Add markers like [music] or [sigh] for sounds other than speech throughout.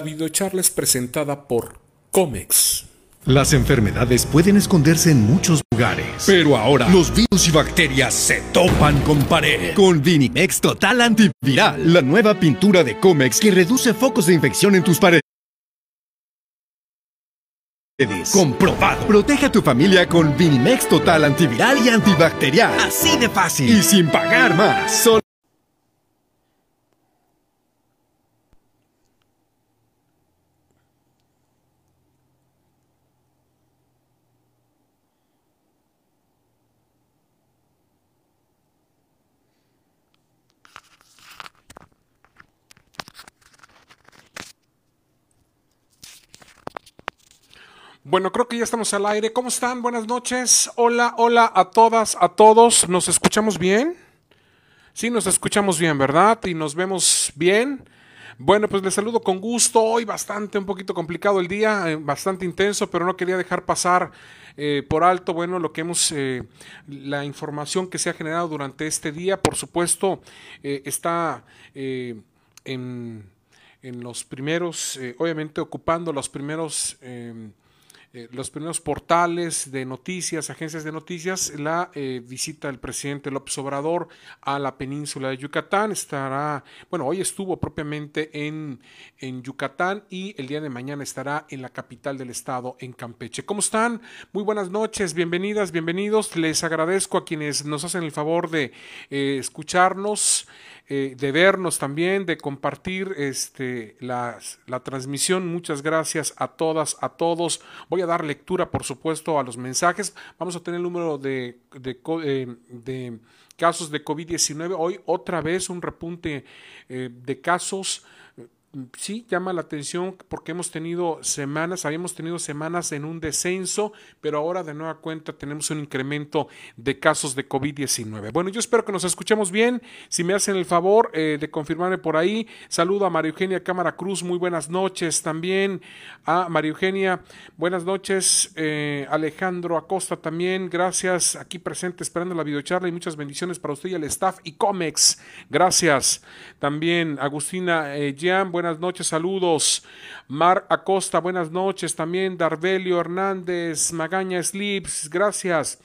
La videocharla es presentada por Comex. Las enfermedades pueden esconderse en muchos lugares. Pero ahora los virus y bacterias se topan con pared. Con Vinimex Total Antiviral, la nueva pintura de Comex que reduce focos de infección en tus paredes. Comprobado. Protege a tu familia con Vinimex Total Antiviral y Antibacterial. Así de fácil. Y sin pagar más. Bueno, creo que ya estamos al aire. ¿Cómo están? Buenas noches. Hola, hola a todas, a todos. ¿Nos escuchamos bien? Sí, nos escuchamos bien, ¿verdad? Y nos vemos bien. Bueno, pues les saludo con gusto. Hoy bastante, un poquito complicado el día, eh, bastante intenso, pero no quería dejar pasar eh, por alto, bueno, lo que hemos, eh, la información que se ha generado durante este día. Por supuesto, está en, en, los primeros, obviamente ocupando los primeros eh, los primeros portales de noticias, agencias de noticias, la eh, visita del presidente López Obrador a la península de Yucatán. Estará, bueno, hoy estuvo propiamente en, en Yucatán y el día de mañana estará en la capital del estado, en Campeche. ¿Cómo están? Muy buenas noches, bienvenidas, bienvenidos. Les agradezco a quienes nos hacen el favor de eh, escucharnos. De vernos también, de compartir este, la, la, transmisión. Muchas gracias a todas, a todos. Voy a dar lectura, por supuesto, a los mensajes. Vamos a tener el número de, eh, casos de COVID-19. Hoy otra vez un repunte eh, de casos sí llama la atención porque hemos tenido semanas, habíamos tenido semanas en un descenso, pero ahora de nueva cuenta tenemos un incremento de casos de COVID-19. Bueno, yo espero que nos escuchemos bien. Si me hacen el favor eh, de confirmarme por ahí, saludo a María Eugenia Cámara Cruz, muy buenas noches también. A María Eugenia, buenas noches. Eh, Alejandro Acosta también, gracias. Aquí presente esperando la videocharla y muchas bendiciones para usted y el staff y Comex. Gracias. También Agustina eh, buenas noches, saludos. Mar Acosta, buenas noches. También Darvelio Hernández, Magaña Slips, gracias.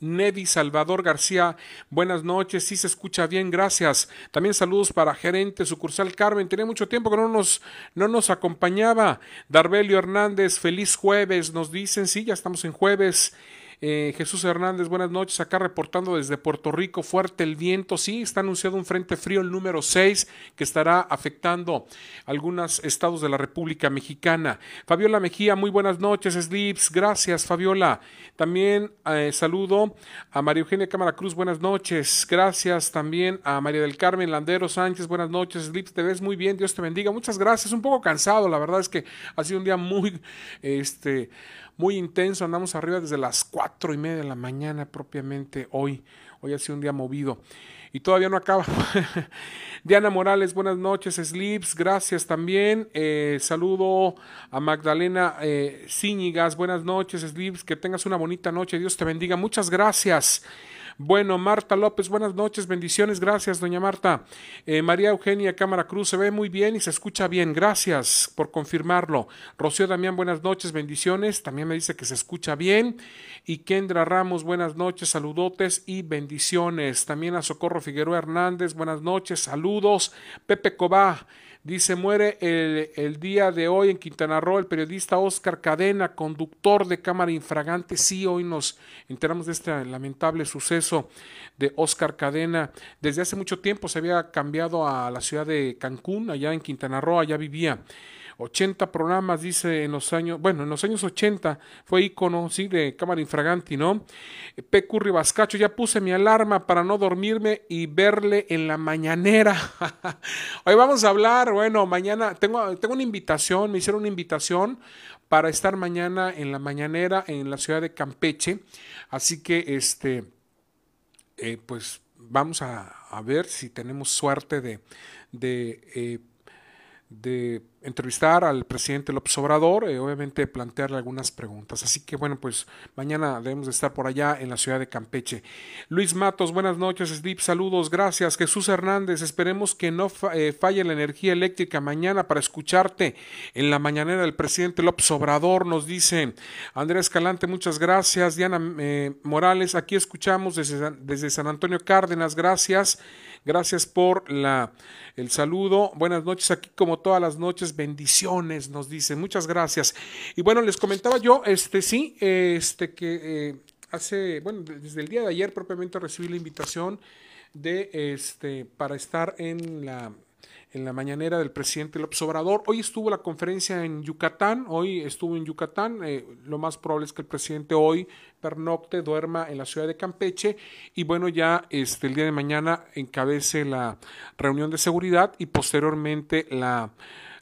Nevi Salvador García, buenas noches, sí se escucha bien, gracias. También saludos para gerente sucursal Carmen, tenía mucho tiempo que no nos, no nos acompañaba. Darvelio Hernández, feliz jueves, nos dicen, sí, ya estamos en jueves. Eh, Jesús Hernández, buenas noches. Acá reportando desde Puerto Rico, fuerte el viento. Sí, está anunciado un frente frío, el número 6, que estará afectando algunos estados de la República Mexicana. Fabiola Mejía, muy buenas noches. Slips, gracias, Fabiola. También eh, saludo a María Eugenia Cámara Cruz, buenas noches. Gracias también a María del Carmen Landero Sánchez, buenas noches. Slips, te ves muy bien, Dios te bendiga. Muchas gracias. Un poco cansado, la verdad es que ha sido un día muy, este, muy intenso. Andamos arriba desde las cuatro y media de la mañana propiamente hoy. Hoy ha sido un día movido. Y todavía no acaba. [laughs] Diana Morales, buenas noches. Slips, gracias también. Eh, saludo a Magdalena eh, Zíñigas, buenas noches. Slips, que tengas una bonita noche. Dios te bendiga. Muchas gracias. Bueno, Marta López, buenas noches, bendiciones, gracias, doña Marta. Eh, María Eugenia Cámara Cruz, se ve muy bien y se escucha bien, gracias por confirmarlo. Rocío Damián, buenas noches, bendiciones, también me dice que se escucha bien. Y Kendra Ramos, buenas noches, saludotes y bendiciones. También a Socorro Figueroa Hernández, buenas noches, saludos. Pepe Cobá, Dice, muere el, día de hoy en Quintana Roo el periodista Oscar Cadena, conductor de Cámara Infragante. Sí, hoy nos enteramos de este lamentable suceso de Oscar Cadena. Desde hace mucho tiempo se había cambiado a la ciudad de Cancún, allá en Quintana Roo, allá vivía. 80 programas, dice en los años, bueno, en los años 80 fue ícono, sí, de Cámara Infraganti, ¿no? P. Curry Bascacho, ya puse mi alarma para no dormirme y verle en la mañanera. [laughs] Hoy vamos a hablar, bueno, mañana tengo, tengo una invitación, me hicieron una invitación para estar mañana en la mañanera en la ciudad de Campeche, así que este, eh, pues vamos a, ver si tenemos suerte de, de, eh, de entrevistar al presidente López Obrador, eh, obviamente plantearle algunas preguntas. Así que bueno, pues mañana debemos de estar por allá en la ciudad de Campeche. Luis Matos, buenas noches, Slip, saludos, gracias. Jesús Hernández, esperemos que no eh, falle la energía eléctrica mañana para escucharte en la mañanera del presidente López Obrador, nos dice Andrés Escalante, muchas gracias. Diana eh, Morales, aquí escuchamos desde, desde San Antonio Cárdenas, gracias. Gracias por la, el saludo. Buenas noches aquí como todas las noches. Bendiciones, nos dicen. Muchas gracias. Y bueno, les comentaba yo, este sí, este que eh, hace, bueno, desde el día de ayer propiamente recibí la invitación de este para estar en la en la mañanera del presidente López Obrador. Hoy estuvo la conferencia en Yucatán, hoy estuvo en Yucatán. Eh, lo más probable es que el presidente hoy pernocte, duerma en la ciudad de Campeche y bueno, ya este, el día de mañana encabece la reunión de seguridad y posteriormente la,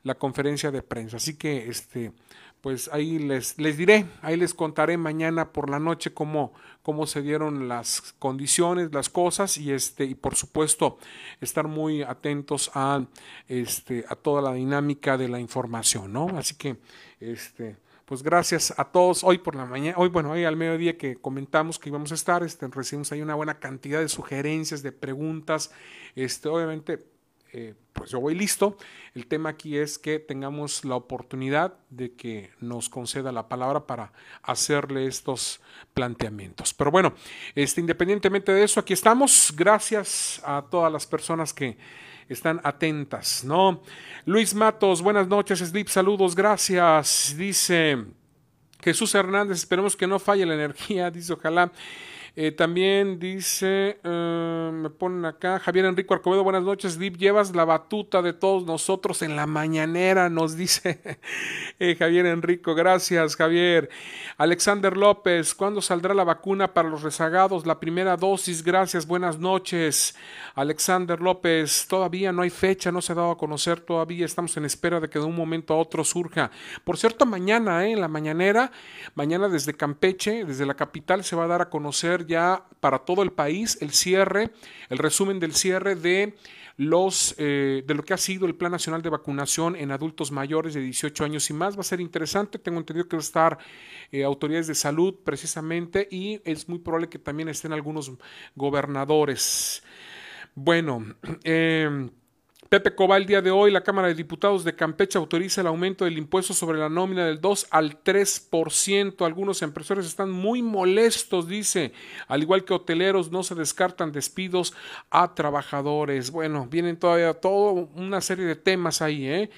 la conferencia de prensa. Así que este pues ahí les, les diré, ahí les contaré mañana por la noche cómo, cómo se dieron las condiciones, las cosas y este y por supuesto estar muy atentos a este a toda la dinámica de la información, ¿no? Así que este pues gracias a todos hoy por la mañana, hoy bueno, hoy al mediodía que comentamos que íbamos a estar, este recibimos ahí una buena cantidad de sugerencias, de preguntas, este obviamente eh, pues yo voy listo. El tema aquí es que tengamos la oportunidad de que nos conceda la palabra para hacerle estos planteamientos. Pero bueno, este, independientemente de eso, aquí estamos. Gracias a todas las personas que están atentas, ¿no? Luis Matos, buenas noches, Slip, saludos, gracias. Dice Jesús Hernández, esperemos que no falle la energía, dice ojalá. Eh, también dice, eh, me ponen acá, Javier Enrico Arcobedo, buenas noches, Dip, llevas la batuta de todos nosotros en la mañanera, nos dice [laughs] eh, Javier Enrico, gracias Javier. Alexander López, ¿cuándo saldrá la vacuna para los rezagados? La primera dosis, gracias, buenas noches. Alexander López, todavía no hay fecha, no se ha dado a conocer todavía, estamos en espera de que de un momento a otro surja. Por cierto, mañana, en la mañanera, mañana desde Campeche, desde la capital, se va a dar a conocer ya para todo el país el cierre, el resumen del cierre de los eh, de lo que ha sido el Plan Nacional de Vacunación en adultos mayores de 18 años y más. Va a ser interesante. Tengo entendido que va a estar eh, autoridades de salud precisamente y es muy probable que también estén algunos gobernadores. Bueno, eh, [clears throat] Pepe Cobá, el día de hoy, la Cámara de Diputados de Campeche autoriza el aumento del impuesto sobre la nómina del 2 al 3%. Algunos empresarios están muy molestos, dice. Al igual que hoteleros, no se descartan despidos a trabajadores. Bueno, vienen todavía toda una serie de temas ahí, ¿eh?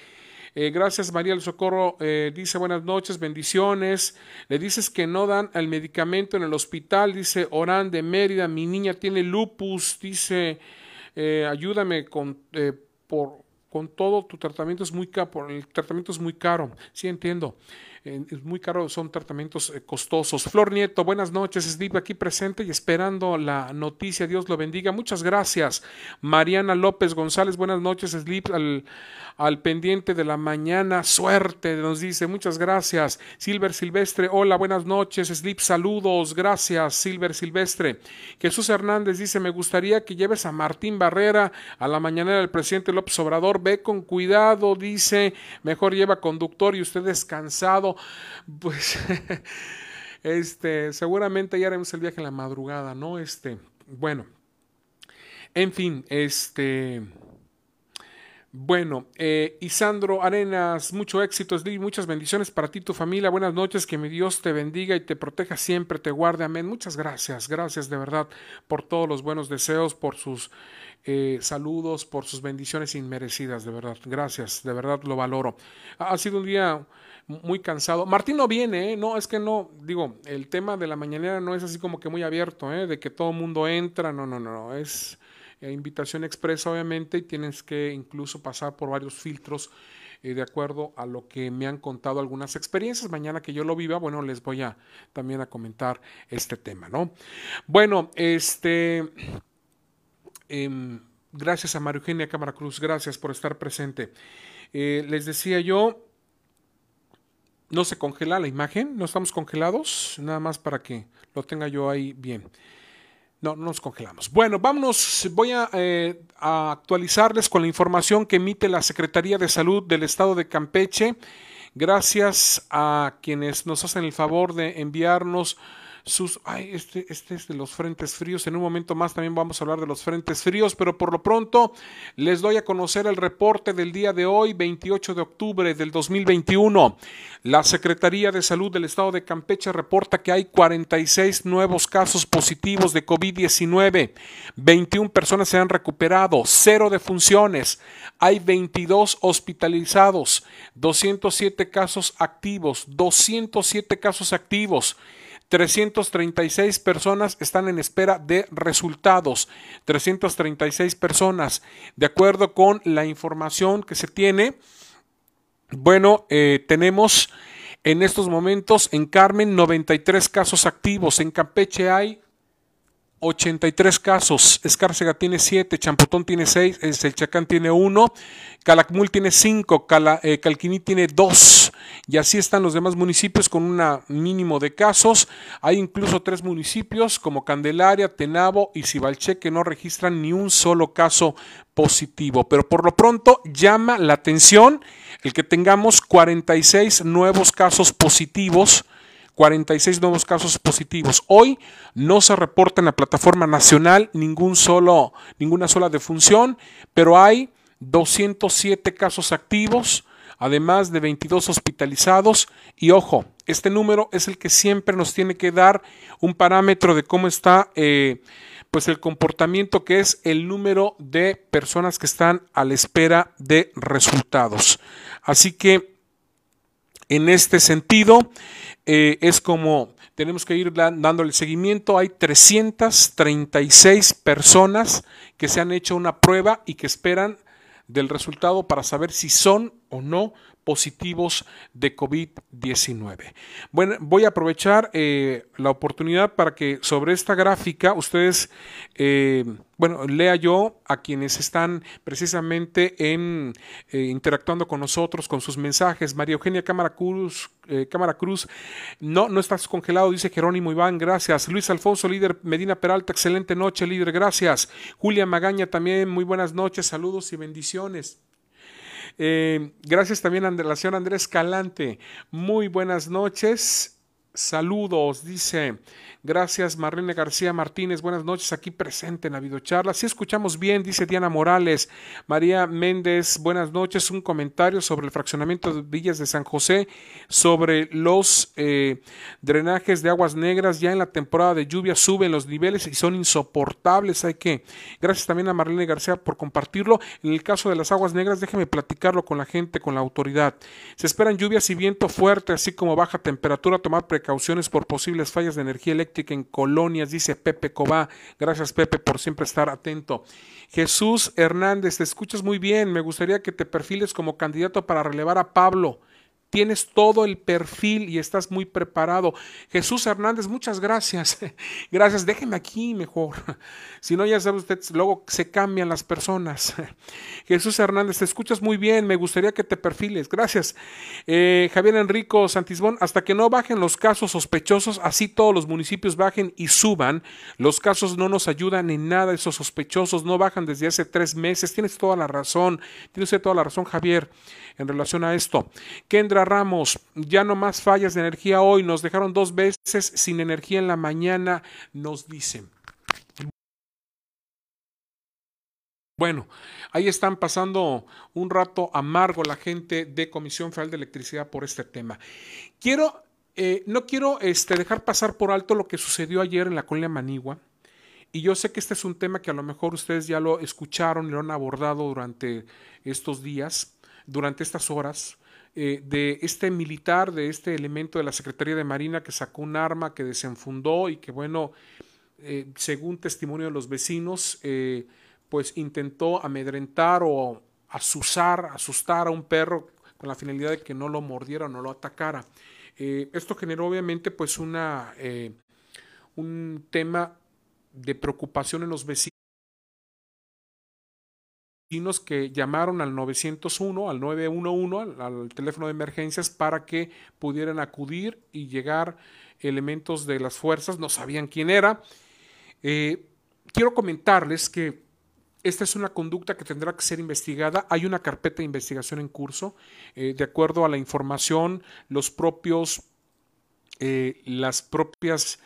eh gracias María del Socorro, eh, dice buenas noches, bendiciones. Le dices que no dan el medicamento en el hospital, dice Orán de Mérida, mi niña tiene lupus, dice eh, ayúdame con por con todo tu tratamiento es muy caro, el tratamiento es muy caro, sí entiendo, es muy caro, son tratamientos eh, costosos. Flor Nieto, buenas noches, Steve aquí presente y esperando la noticia, Dios lo bendiga, muchas gracias. Mariana López González, buenas noches, Sleep al, pendiente de la mañana, suerte, nos dice, muchas gracias. Silver Silvestre, hola, buenas noches, Sleep, saludos, gracias, Silver Silvestre. Jesús Hernández dice, me gustaría que lleves a Martín Barrera a la mañanera del presidente López Obrador, ve con cuidado, dice, mejor lleva conductor y usted descansado pues, [laughs] este, seguramente ya haremos el viaje en la madrugada, ¿no? Este, bueno, en fin, este... Bueno, eh, Isandro Arenas, mucho éxito, muchas bendiciones para ti tu familia. Buenas noches, que mi Dios te bendiga y te proteja siempre, te guarde. Amén. Muchas gracias, gracias de verdad por todos los buenos deseos, por sus eh, saludos, por sus bendiciones inmerecidas, de verdad. Gracias, de verdad lo valoro. Ha sido un día muy cansado. Martín no viene, ¿eh? no, es que no, digo, el tema de la mañanera no es así como que muy abierto, ¿eh? de que todo el mundo entra, no, no, no, es eh, invitación expresa obviamente y tienes que incluso pasar por varios filtros eh, de acuerdo a lo que me han contado algunas experiencias. Mañana que yo lo viva, bueno, les voy a también a comentar este tema, ¿no? Bueno, este... Em, gracias a María Eugenia Cámara Cruz, gracias por estar presente. les decía yo, no se congela la imagen, no estamos congelados, nada más para que lo tenga yo ahí bien. No, no nos congelamos. Bueno, vámonos, voy a, eh, a, actualizarles con la información que emite la Secretaría de Salud del Estado de Campeche. Gracias a quienes nos hacen el favor de enviarnos sus... Ay, este, este es de los frentes fríos. En un momento más también vamos a hablar de los frentes fríos, pero por lo pronto les doy a conocer el reporte del día de hoy, 28 de octubre del 2021. La Secretaría de Salud del Estado de Campeche reporta que hay 46 nuevos casos positivos de COVID-19. 21 personas se han recuperado, cero defunciones. Hay 22 hospitalizados, 207 casos activos, 207 casos activos. 336 personas están en espera de resultados. 336 personas. De acuerdo con la información que se tiene, bueno, eh, tenemos en estos momentos en Carmen 93 casos activos. En Campeche hay 83 casos, Escárcega tiene 7, Champotón tiene 6, Selchacán tiene 1, Calakmul tiene 5, eh, Calquiní tiene 2 y así están los demás municipios con un mínimo de casos. Hay incluso tres municipios como Candelaria, Tenabo y Cibalché que no registran ni un solo caso positivo, pero por lo pronto llama la atención el que tengamos 46 nuevos casos positivos 46 nuevos casos positivos. Hoy no se reporta en la plataforma nacional ningún solo, ninguna sola defunción, pero hay 207 casos activos, además de 22 hospitalizados. Y ojo, este número es el que siempre nos tiene que dar un parámetro de cómo está eh, pues el comportamiento que es el número de personas que están a la espera de resultados. Así que en este sentido, eh, es como tenemos que ir dándole seguimiento. Hay 336 personas que se han hecho una prueba y que esperan del resultado para saber si son o no positivos de COVID-19. Bueno, voy a aprovechar eh, la oportunidad para que sobre esta gráfica ustedes, eh, bueno, lea yo a quienes están precisamente en eh, interactuando con nosotros con sus mensajes. María Eugenia Cámara Cruz, Cámara Cruz, no, no estás congelado, dice Jerónimo Iván, gracias. Luis Alfonso, líder Medina Peralta, excelente noche, líder, gracias. Julia Magaña también, muy buenas noches, saludos y bendiciones. Eh, gracias también a la Andrés Calante. Muy buenas noches. Saludos, dice. Gracias, Marlene García Martínez. Buenas noches, aquí presente en la videocharla. Si escuchamos bien, dice Diana Morales. María Méndez, buenas noches. Un comentario sobre el fraccionamiento de Villas de San José, sobre los eh, drenajes de aguas negras. Ya en la temporada de lluvia suben los niveles y son insoportables. Hay que. Gracias también a Marlene García por compartirlo. En el caso de las aguas negras, déjeme platicarlo con la gente, con la autoridad. Se esperan lluvias y viento fuerte, así como baja temperatura. Tomar precauciones por posibles fallas de energía eléctrica en colonias, dice Pepe Cobá. Gracias Pepe por siempre estar atento. Jesús Hernández, te escuchas muy bien. Me gustaría que te perfiles como candidato para relevar a Pablo. Tienes todo el perfil y estás muy preparado. Jesús Hernández, muchas gracias. [laughs] Gracias, déjeme aquí mejor. [laughs] Si no, ya sabe usted, luego se cambian las personas. [laughs] Jesús Hernández, te escuchas muy bien. Me gustaría que te perfiles. Gracias. Eh, Javier Enrico Santisbón, hasta que no bajen los casos sospechosos, así todos los municipios bajen y suban. Los casos no nos ayudan en nada. Esos sospechosos no bajan desde hace tres meses. Tienes toda la razón. Tienes toda la razón, Javier, en relación a esto. Kendra Ramos, ya no más fallas de energía hoy, nos dejaron dos veces sin energía en la mañana, nos dicen. Bueno, ahí están pasando un rato amargo la gente de Comisión Federal de Electricidad por este tema. Quiero, eh, no quiero este, dejar pasar por alto lo que sucedió ayer en la colonia Manigua. Y yo sé que este es un tema que a lo mejor ustedes ya lo escucharon y lo han abordado durante estos días, durante estas horas. Eh, de este militar, de este elemento de la Secretaría de Marina que sacó un arma, que desenfundó y que, bueno, eh, según testimonio de los vecinos, eh, pues intentó amedrentar o asusar, asustar a un perro con la finalidad de que no lo mordiera o no lo atacara. esto generó obviamente pues una, un tema de preocupación en los vecinos que llamaron al 901, al 911, al, teléfono de emergencias para que pudieran acudir y llegar elementos de las fuerzas, no sabían quién era. Eh, quiero comentarles que esta es una conducta que tendrá que ser investigada. Hay una carpeta de investigación en curso. Eh, de acuerdo a la información, los propios, eh, las propias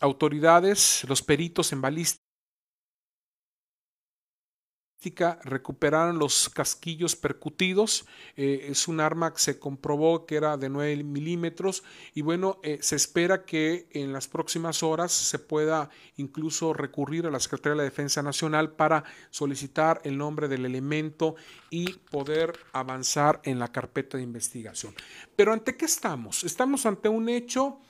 autoridades, los peritos en balística, recuperaron los casquillos percutidos. Eh, es un arma que se comprobó que era de 9 milímetros y bueno, eh, se espera que en las próximas horas se pueda incluso recurrir a la Secretaría de la Defensa Nacional para solicitar el nombre del elemento y poder avanzar en la carpeta de investigación. Pero ¿ante qué estamos? Estamos ante un hecho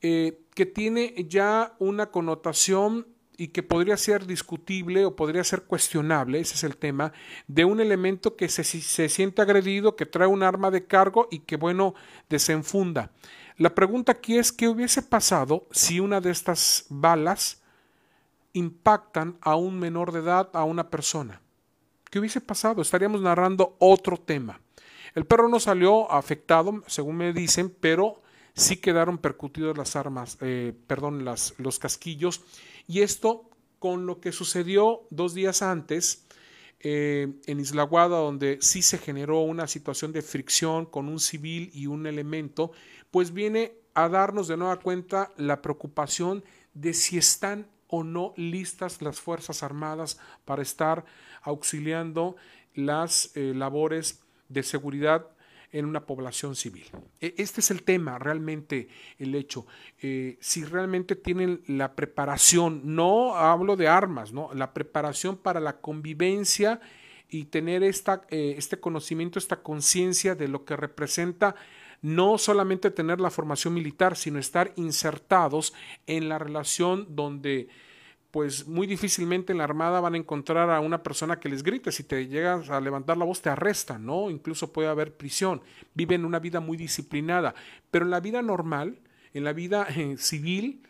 eh, que tiene ya una connotación y que podría ser discutible o podría ser cuestionable, ese es el tema, de un elemento que se, se siente agredido, que trae un arma de cargo y que, bueno, desenfunda. La pregunta aquí es, ¿qué hubiese pasado si una de estas balas impactan a un menor de edad, a una persona? ¿Qué hubiese pasado? Estaríamos narrando otro tema. El perro no salió afectado, según me dicen, pero sí quedaron percutidos las armas, eh, perdón, las, los casquillos. Y esto con lo que sucedió dos días antes eh, en Isla Guada, donde sí se generó una situación de fricción con un civil y un elemento, pues viene a darnos de nueva cuenta la preocupación de si están o no listas las Fuerzas Armadas para estar auxiliando las eh, labores de seguridad en una población civil. E, este es el tema, realmente, el hecho. Eh, si realmente tienen la preparación, no hablo de armas, ¿no? La preparación para la convivencia y tener esta, eh, este conocimiento, esta conciencia de lo que representa no solamente tener la formación militar, sino estar insertados en la relación donde pues muy difícilmente en la Armada van a encontrar a una persona que les grite. Si te llegas a levantar la voz, te arrestan, ¿no? Incluso puede haber prisión. Viven una vida muy disciplinada. Pero en la vida normal, en la vida eh, civil,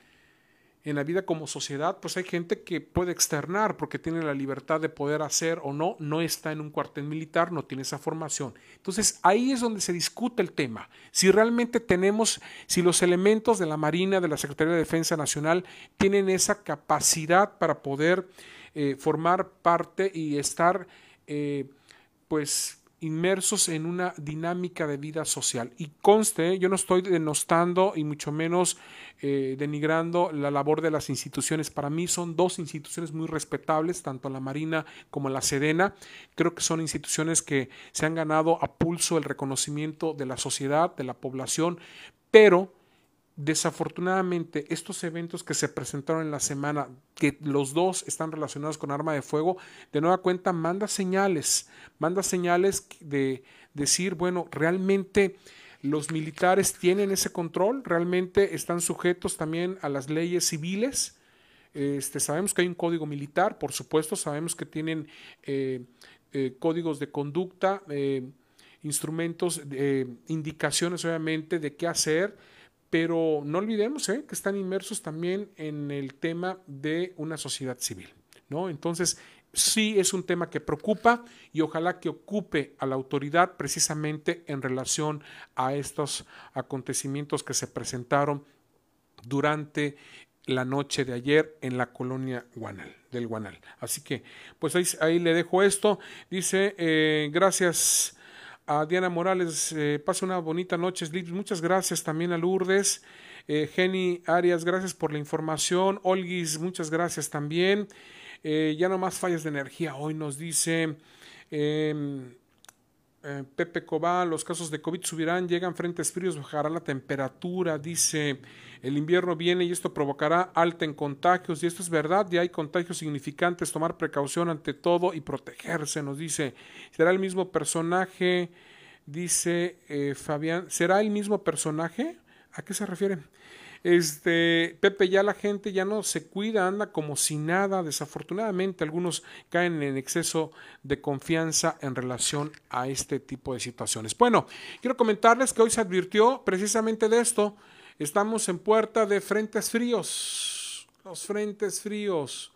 en la vida como sociedad, pues hay gente que puede externar porque tiene la libertad de poder hacer o no, no está en un cuartel militar, no tiene esa formación. Entonces ahí es donde se discute el tema. Si realmente tenemos, si los elementos de la Marina, de la Secretaría de Defensa Nacional, tienen esa capacidad para poder eh, formar parte y estar, eh, pues, inmersos en una dinámica de vida social. Y conste, yo no estoy denostando y mucho menos eh, denigrando la labor de las instituciones. Para mí son dos instituciones muy respetables, tanto la Marina como la Sedena. Creo que son instituciones que se han ganado a pulso el reconocimiento de la sociedad, de la población, pero Desafortunadamente, estos eventos que se presentaron en la semana, que los dos están relacionados con arma de fuego, de nueva cuenta manda señales, manda señales de decir, bueno, realmente los militares tienen ese control, realmente están sujetos también a las leyes civiles. Este, sabemos que hay un código militar, por supuesto, sabemos que tienen eh, eh, códigos de conducta, eh, instrumentos, indicaciones obviamente de qué hacer pero no olvidemos ¿eh? que están inmersos también en el tema de una sociedad civil. ¿no? Entonces, sí es un tema que preocupa y ojalá que ocupe a la autoridad precisamente en relación a estos acontecimientos que se presentaron durante la noche de ayer en la colonia Guanal, del Guanal. Así que, pues ahí, le dejo esto. Dice, eh, gracias a Diana Morales, eh, pasa una bonita noche, Muchas gracias también a Lourdes. Eh, Jenny Arias, gracias por la información. Olguis, muchas gracias también. Eh, ya no más fallas de energía. Hoy nos dice em, eh, Pepe Cobá, los casos de COVID subirán, llegan frentes fríos, bajará la temperatura, dice el invierno viene y esto provocará alta en contagios y esto es verdad, ya hay contagios significantes, tomar precaución ante todo y protegerse, nos dice, será el mismo personaje, dice eh, Fabián, ¿será el mismo personaje? ¿A qué se refiere? Este, Pepe, ya la gente ya no se cuida, anda como si nada. Desafortunadamente, algunos caen en exceso de confianza en relación a este tipo de situaciones. Bueno, quiero comentarles que hoy se advirtió precisamente de esto. Estamos en puerta de frentes fríos. Los frentes fríos.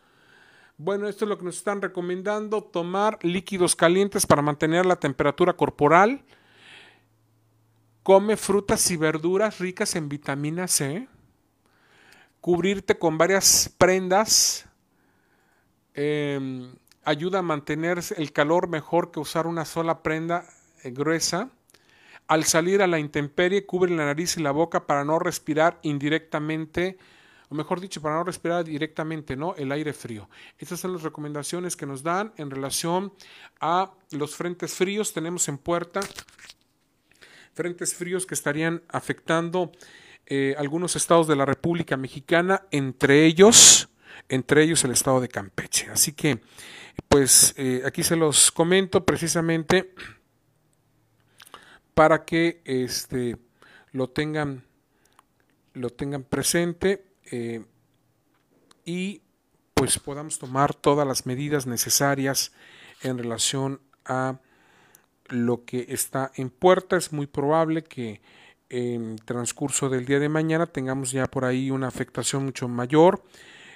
Bueno, esto es lo que nos están recomendando, tomar líquidos calientes para mantener la temperatura corporal. Come frutas y verduras ricas en vitamina C. cubrirte con varias prendas em, ayuda a mantener el calor mejor que usar una sola prenda eh, gruesa. Al salir a la intemperie, cubre la nariz y la boca para no respirar indirectamente, o mejor dicho, para no respirar directamente, ¿no? El aire frío. Estas son las recomendaciones que nos dan en relación a los frentes fríos. Tenemos en puerta frentes fríos que estarían afectando eh, algunos estados de la República Mexicana, entre ellos, entre ellos el estado de Campeche. Así que, pues eh, aquí se los comento precisamente para que este, lo tengan lo tengan presente eh, y pues podamos tomar todas las medidas necesarias en relación a lo que está en puerta. Es muy probable que en transcurso del día de mañana tengamos ya por ahí una afectación mucho mayor.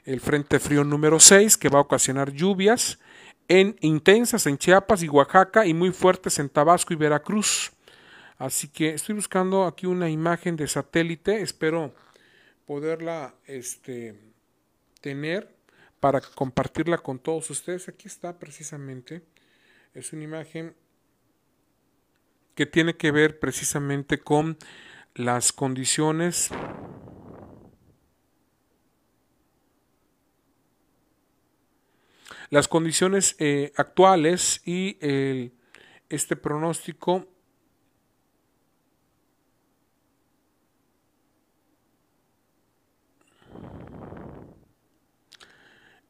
El Frente Frío número 6 que va a ocasionar lluvias en intensas en Chiapas y Oaxaca y muy fuertes en Tabasco y Veracruz. Así que estoy buscando aquí una imagen de satélite, espero poderla este, tener para compartirla con todos ustedes. Aquí está precisamente, es una imagen que tiene que ver precisamente con las condiciones las condiciones eh, actuales y este pronóstico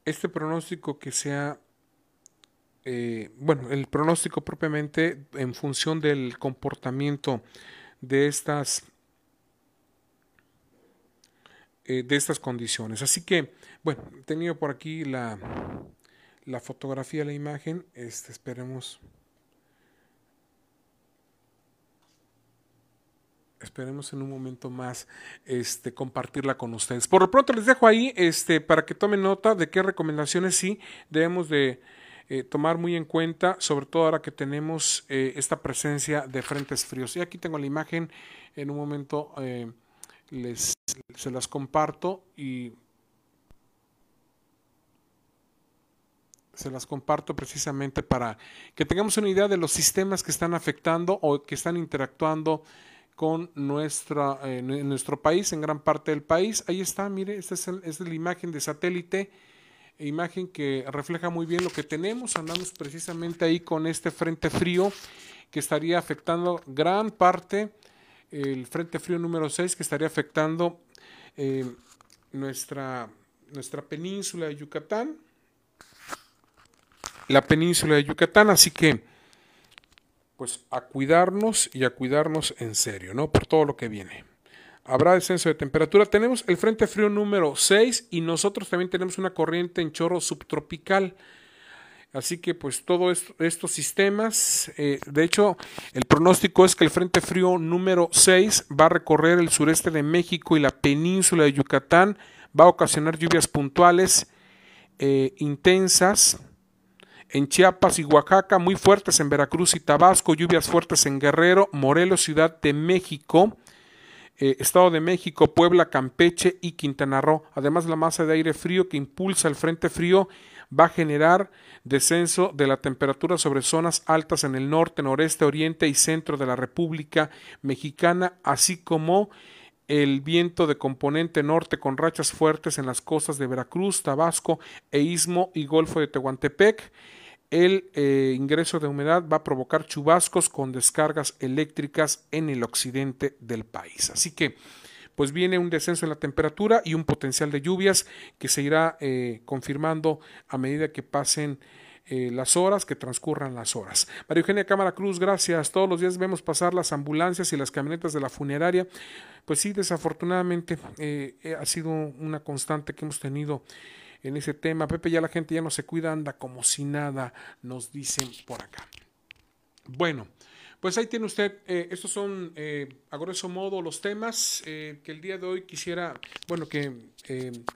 este pronóstico que sea eh, bueno, el pronóstico propiamente en función del comportamiento de estas eh, de estas condiciones. Así que, bueno, he tenido por aquí la, la fotografía, la imagen. Este, esperemos. Esperemos en un momento más este, compartirla con ustedes. Por lo pronto les dejo ahí este, para que tomen nota de qué recomendaciones sí debemos de, eh, tomar muy en cuenta, sobre todo ahora que tenemos eh, esta presencia de frentes fríos. Y aquí tengo la imagen, en un momento eh, les, se las comparto y se las comparto precisamente para que tengamos una idea de los sistemas que están afectando o que están interactuando con nuestra, en nuestro país, en gran parte del país. Ahí está, mire, esta es, es la imagen de satélite imagen que refleja muy bien lo que tenemos. Andamos precisamente ahí con este frente frío que estaría afectando gran parte, el frente frío número 6 que estaría afectando eh, nuestra, nuestra península de Yucatán. La península de Yucatán, así que pues a cuidarnos y a cuidarnos en serio, ¿no? Por todo lo que viene habrá descenso de temperatura. Tenemos el Frente Frío número 6 y nosotros también tenemos una corriente en chorro subtropical. Así que pues todos estos sistemas, eh, de hecho el pronóstico es que el Frente Frío número 6 va a recorrer el sureste de México y la península de Yucatán, va a ocasionar lluvias puntuales eh, intensas en Chiapas y Oaxaca, muy fuertes en Veracruz y Tabasco, lluvias fuertes en Guerrero, Morelos, Ciudad de México, eh, Estado de México, Puebla, Campeche y Quintana Roo. Además, la masa de aire frío que impulsa el frente frío va a generar descenso de la temperatura sobre zonas altas en el norte, noreste, oriente y centro de la República Mexicana, así como el viento de componente norte con rachas fuertes en las costas de Veracruz, Tabasco e Istmo y Golfo de Tehuantepec el eh, ingreso de humedad va a provocar chubascos con descargas eléctricas en el occidente del país. Así que, pues viene un descenso en la temperatura y un potencial de lluvias que se irá eh, confirmando a medida que pasen eh, las horas, que transcurran las horas. María Eugenia Cámara Cruz, gracias. Todos los días vemos pasar las ambulancias y las camionetas de la funeraria. Pues sí, desafortunadamente ha sido una constante que hemos tenido en ese tema. Pepe, ya la gente ya no se cuida, anda como si nada, nos dicen por acá. Bueno, pues ahí tiene usted, eh, estos son eh, a grosso modo los temas eh, que el día de hoy quisiera, bueno, que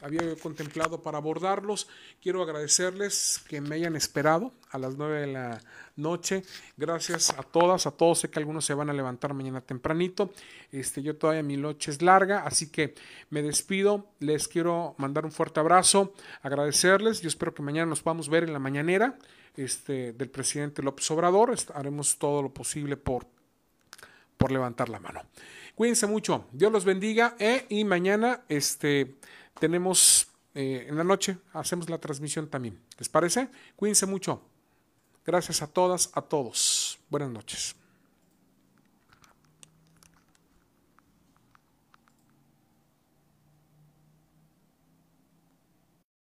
había contemplado para abordarlos. Quiero agradecerles que me hayan esperado a las nueve de la noche. Gracias a todas, a todos. Sé que algunos se van a levantar mañana tempranito. Este, yo todavía mi noche es larga, así que me despido. Les quiero mandar un fuerte abrazo, agradecerles. Yo espero que mañana nos podamos ver en la mañanera este, del presidente López Obrador. Haremos todo lo posible por, por levantar la mano. Cuídense mucho, Dios los bendiga eh, y mañana este, tenemos eh, en la noche, hacemos la transmisión también. ¿Les parece? Cuídense mucho. Gracias a todas, a todos. Buenas noches.